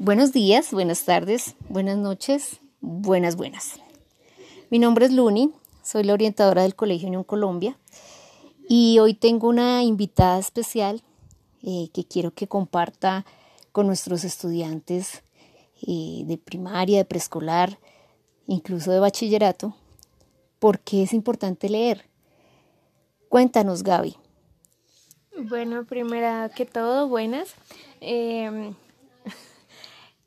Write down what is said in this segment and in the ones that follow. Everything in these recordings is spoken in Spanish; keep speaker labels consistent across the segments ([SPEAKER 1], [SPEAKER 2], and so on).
[SPEAKER 1] Buenos días, buenas tardes, buenas noches, buenas, buenas. Mi nombre es Luni, soy la orientadora del Colegio Unión Colombia y hoy tengo una invitada especial eh, que quiero que comparta con nuestros estudiantes eh, de primaria, de preescolar, incluso de bachillerato, porque es importante leer. Cuéntanos, Gaby.
[SPEAKER 2] Bueno, primera que todo, buenas. Em,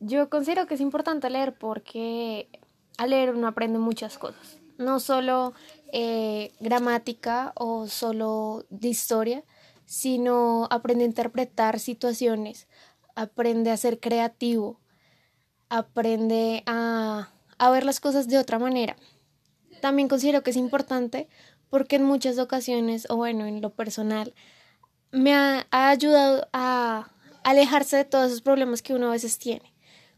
[SPEAKER 2] yo considero que es importante leer porque al leer uno aprende muchas cosas, no solo eh, gramática o solo de historia, sino aprende a interpretar situaciones, aprende a ser creativo, aprende a, a ver las cosas de otra manera. También considero que es importante porque en muchas ocasiones, o bueno, en lo personal, me ha, ha ayudado a alejarse de todos esos problemas que uno a veces tiene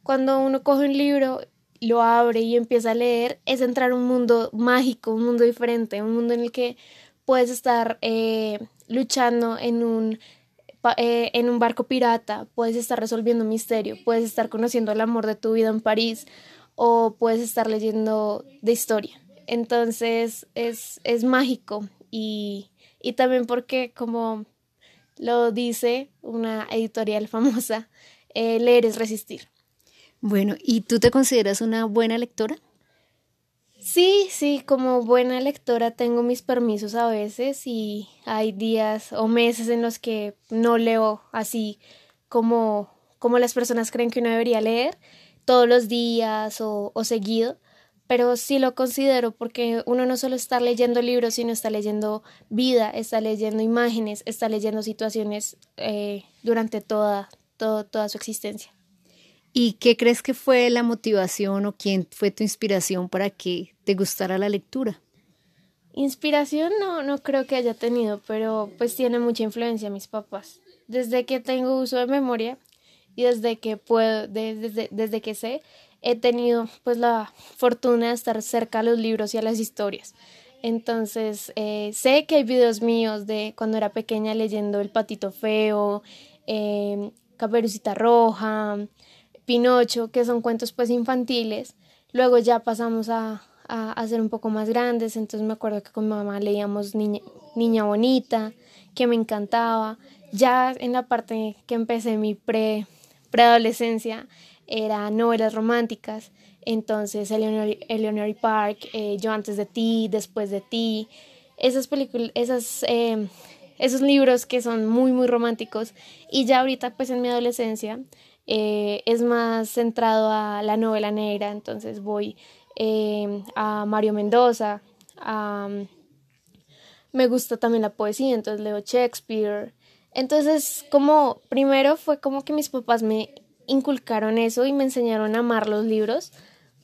[SPEAKER 2] cuando uno coge un libro, lo abre y empieza a leer, es entrar a un mundo mágico, un mundo diferente, un mundo en el que puedes estar eh, luchando en un, eh, en un barco pirata, puedes estar resolviendo un misterio, puedes estar conociendo el amor de tu vida en París o puedes estar leyendo de historia. Entonces es, es mágico y, y también porque como lo dice una editorial famosa, eh, leer es resistir.
[SPEAKER 1] Bueno, ¿y tú te consideras una buena lectora?
[SPEAKER 2] Sí, sí, como buena lectora tengo mis permisos a veces y hay días o meses en los que no leo así como, como las personas creen que uno debería leer todos los días o, o seguido, pero sí lo considero porque uno no solo está leyendo libros, sino está leyendo vida, está leyendo imágenes, está leyendo situaciones eh, durante toda, toda su existencia.
[SPEAKER 1] ¿Y qué crees que fue la motivación o quién fue tu inspiración para que te gustara la lectura?
[SPEAKER 2] Inspiración no, no creo que haya tenido, pero pues tiene mucha influencia mis papás. Desde que tengo uso de memoria y desde que puedo, desde, desde que sé, he tenido pues la fortuna de estar cerca a los libros y a las historias. Entonces, eh, sé que hay videos míos de cuando era pequeña leyendo El Patito Feo, eh, Caperucita Roja, Pinocho, que son cuentos pues infantiles. Luego ya pasamos a, a, ser un poco más grandes, entonces me acuerdo que con mi mamá leíamos Niña, Niña Bonita, que me encantaba. Ya en la parte que empecé mi pre, preadolescencia era novelas románticas, entonces Eleanor, Park, eh, Yo antes de ti, después de ti, esas películas, esas, eh, esos libros que son muy muy románticos y ya ahorita pues en mi adolescencia eh, es más centrado a la novela negra, entonces voy eh, a Mario Mendoza, me gusta también la poesía, entonces leo Shakespeare. Entonces, como primero fue como que mis papás me inculcaron eso y me enseñaron a amar los libros,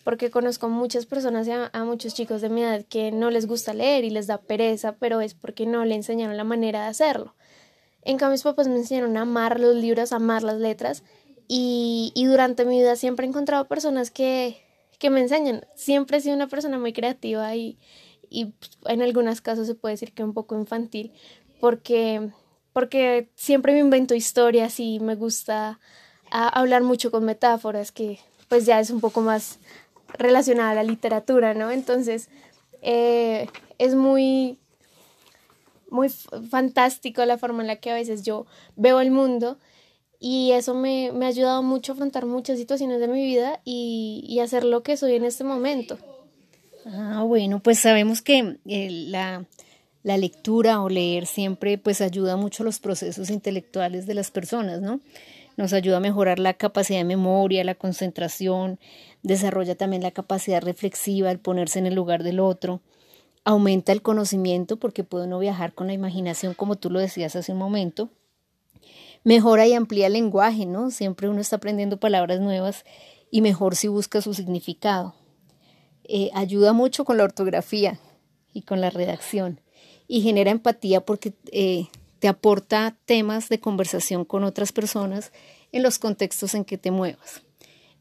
[SPEAKER 2] porque conozco muchas personas y a, muchos chicos de mi edad que no les gusta leer y les da pereza, pero es porque no le enseñaron la manera de hacerlo. En cambio, mis papás me enseñaron a amar los libros, a amar las letras y, y durante mi vida siempre he encontrado personas que, que me enseñan. Siempre he sido una persona muy creativa y, y en algunos casos se puede decir que un poco infantil, porque, porque siempre me invento historias y me gusta hablar mucho con metáforas, que pues ya es un poco más relacionada a la literatura, ¿no? Entonces, eh, es muy, muy fantástico la forma en la que a veces yo veo el mundo y eso me, me, ha ayudado mucho a afrontar muchas situaciones de mi vida y, y hacer lo que soy en este momento.
[SPEAKER 1] Ah, bueno, pues sabemos que eh, la, la, lectura o leer siempre pues ayuda mucho a los procesos intelectuales de las personas, ¿no? Nos ayuda a mejorar la capacidad de memoria, la concentración, desarrolla también la capacidad reflexiva, el ponerse en el lugar del otro, aumenta el conocimiento porque puede uno viajar con la imaginación como tú lo decías hace un momento mejora y amplía el lenguaje, ¿no? Siempre uno está aprendiendo palabras nuevas y mejor si busca su significado. Eh, ayuda mucho con la ortografía y con la redacción y genera empatía porque eh, te aporta temas de conversación con otras personas en los contextos en que te muevas.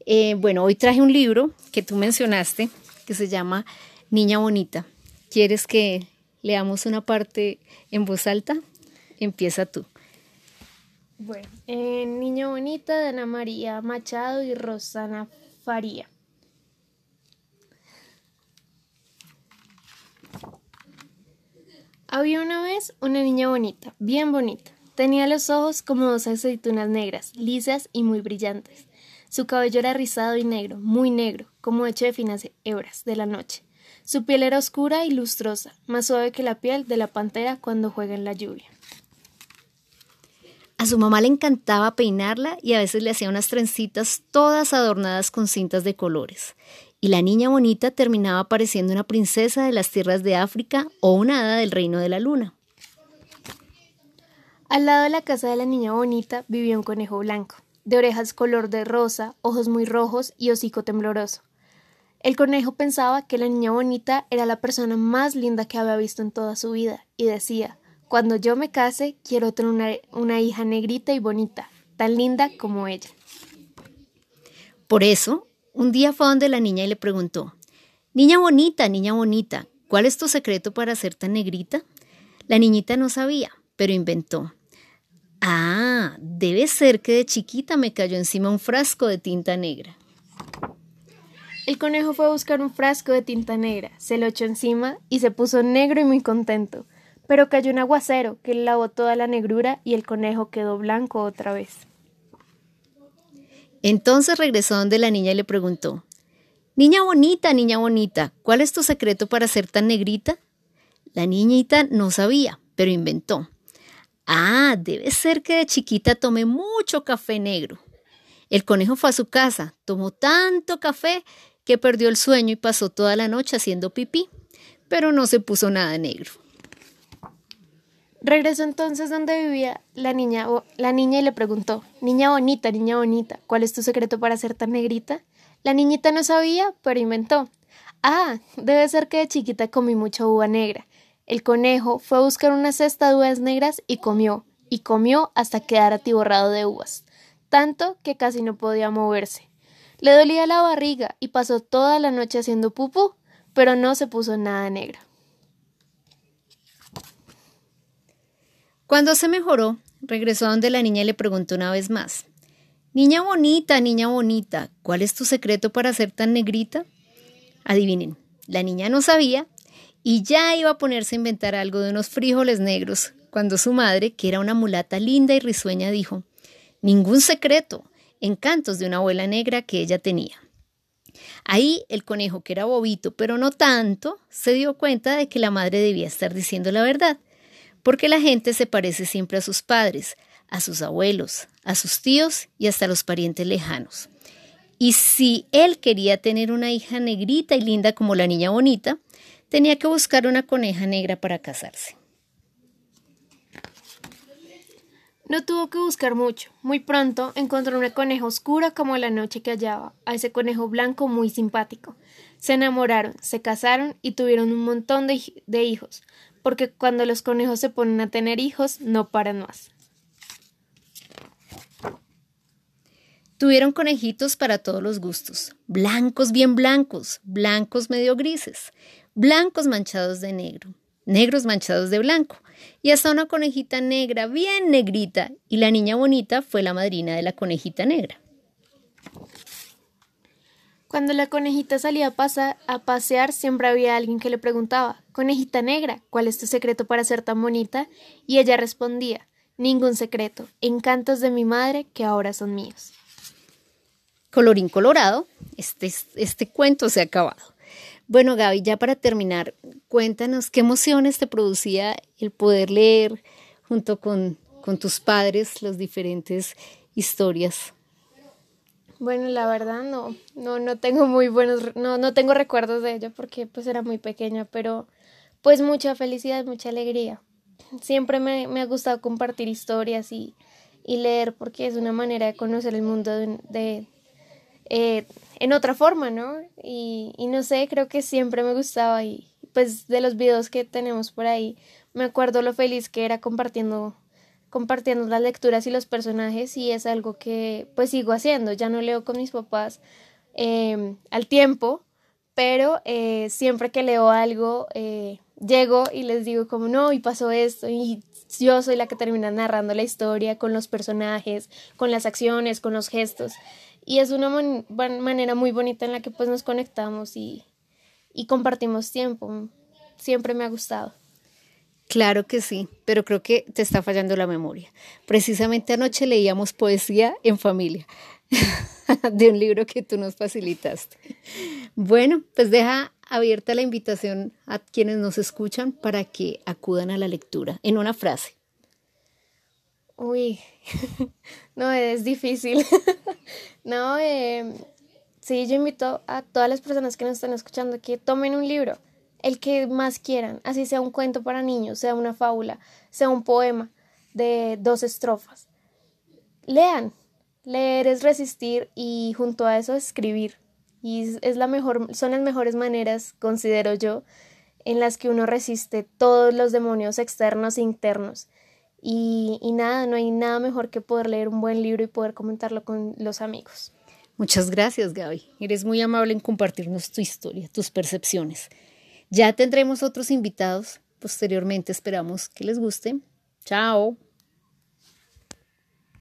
[SPEAKER 1] Eh, bueno, hoy traje un libro que tú mencionaste que se llama Niña Bonita. ¿Quieres que leamos una parte en voz alta? Empieza tú.
[SPEAKER 2] Bueno, eh, Niña Bonita de Ana María Machado y Rosana Faría. Había una vez una niña bonita, bien bonita. Tenía los ojos como dos aceitunas negras, lisas y muy brillantes. Su cabello era rizado y negro, muy negro, como hecho de finas hebras de la noche. Su piel era oscura y lustrosa, más suave que la piel de la pantera cuando juega en la lluvia.
[SPEAKER 1] A su mamá le encantaba peinarla y a veces le hacía unas trencitas todas adornadas con cintas de colores. Y la niña bonita terminaba pareciendo una princesa de las tierras de África o una hada del reino de la luna.
[SPEAKER 2] Al lado de la casa de la niña bonita vivía un conejo blanco, de orejas color de rosa, ojos muy rojos y hocico tembloroso. El conejo pensaba que la niña bonita era la persona más linda que había visto en toda su vida y decía, cuando yo me case quiero tener una, una hija negrita y bonita, tan linda como ella.
[SPEAKER 1] Por eso, un día fue donde la niña y le preguntó, Niña bonita, niña bonita, ¿cuál es tu secreto para ser tan negrita? La niñita no sabía, pero inventó. Ah, debe ser que de chiquita me cayó encima un frasco de tinta negra.
[SPEAKER 2] El conejo fue a buscar un frasco de tinta negra, se lo echó encima y se puso negro y muy contento. Pero cayó un aguacero que lavó toda la negrura y el conejo quedó blanco otra vez.
[SPEAKER 1] Entonces regresó donde la niña y le preguntó Niña bonita, niña bonita, ¿cuál es tu secreto para ser tan negrita? La niñita no sabía, pero inventó. Ah, debe ser que de chiquita tomé mucho café negro. El conejo fue a su casa, tomó tanto café que perdió el sueño y pasó toda la noche haciendo pipí, pero no se puso nada negro.
[SPEAKER 2] Regresó entonces donde vivía la niña, la niña y le preguntó, Niña bonita, niña bonita, ¿cuál es tu secreto para ser tan negrita? La niñita no sabía, pero inventó. Ah, debe ser que de chiquita comí mucha uva negra. El conejo fue a buscar una cesta de uvas negras y comió, y comió hasta quedar atiborrado de uvas, tanto que casi no podía moverse. Le dolía la barriga y pasó toda la noche haciendo pupú, pero no se puso nada negra.
[SPEAKER 1] Cuando se mejoró, regresó a donde la niña y le preguntó una vez más. Niña bonita, niña bonita, ¿cuál es tu secreto para ser tan negrita? Adivinen, la niña no sabía y ya iba a ponerse a inventar algo de unos frijoles negros, cuando su madre, que era una mulata linda y risueña, dijo, Ningún secreto, encantos de una abuela negra que ella tenía. Ahí el conejo, que era bobito, pero no tanto, se dio cuenta de que la madre debía estar diciendo la verdad, porque la gente se parece siempre a sus padres, a sus abuelos, a sus tíos y hasta a los parientes lejanos. Y si él quería tener una hija negrita y linda como la niña bonita, tenía que buscar una coneja negra para casarse.
[SPEAKER 2] No tuvo que buscar mucho. Muy pronto encontró una coneja oscura como la noche que hallaba, a ese conejo blanco muy simpático. Se enamoraron, se casaron y tuvieron un montón de, de hijos, porque cuando los conejos se ponen a tener hijos no paran más.
[SPEAKER 1] Tuvieron conejitos para todos los gustos, blancos bien blancos, blancos medio grises, blancos manchados de negro, negros manchados de blanco, y hasta una conejita negra, bien negrita, y la niña bonita fue la madrina de la conejita negra.
[SPEAKER 2] Cuando la conejita salía a, pasear, siempre había alguien que le preguntaba, Conejita negra, ¿cuál es tu secreto para ser tan bonita? Y ella respondía, Ningún secreto, encantos de mi madre que ahora son míos.
[SPEAKER 1] Colorín colorado, este, este cuento se ha acabado. Bueno, Gaby, ya para terminar, cuéntanos qué emociones te producía el poder leer junto con, con tus padres las diferentes historias.
[SPEAKER 2] Bueno, la verdad no, no, no tengo muy buenos, no, no tengo recuerdos de ella porque pues era muy pequeña, pero pues mucha felicidad, mucha alegría. Siempre me, me ha gustado compartir historias y, y, leer porque es una manera de conocer el mundo de, eh, en otra forma, ¿no? Y, y no sé, creo que siempre me gustaba y pues de los videos que tenemos por ahí, me acuerdo lo feliz que era compartiendo compartiendo las lecturas y los personajes y es algo que pues sigo haciendo, ya no leo con mis papás eh, al tiempo, pero eh, siempre que leo algo eh, llego y les digo como no, y pasó esto, y yo soy la que termina narrando la historia con los personajes, con las acciones, con los gestos. Y es una manera muy bonita en la que pues nos conectamos y, y compartimos tiempo. Siempre me ha gustado.
[SPEAKER 1] Claro que sí, pero creo que te está fallando la memoria. Precisamente anoche leíamos poesía en familia de un libro que tú nos facilitaste. Bueno, pues deja abierta la invitación a quienes nos escuchan para que acudan a la lectura en una frase.
[SPEAKER 2] Uy, no, es difícil. no, eh, sí, yo invito a todas las personas que nos están escuchando que tomen un libro, el que más quieran, así sea un cuento para niños, sea una fábula, sea un poema de dos estrofas. Lean, leer es resistir y junto a eso escribir. Y es la mejor, son las mejores maneras, considero yo, en las que uno resiste todos los demonios externos e internos. Y, y nada, no hay nada mejor que poder leer un buen libro y poder comentarlo con los amigos.
[SPEAKER 1] Muchas gracias, Gaby. Eres muy amable en compartirnos tu historia, tus percepciones. Ya tendremos otros invitados. Posteriormente esperamos que les guste. Chao.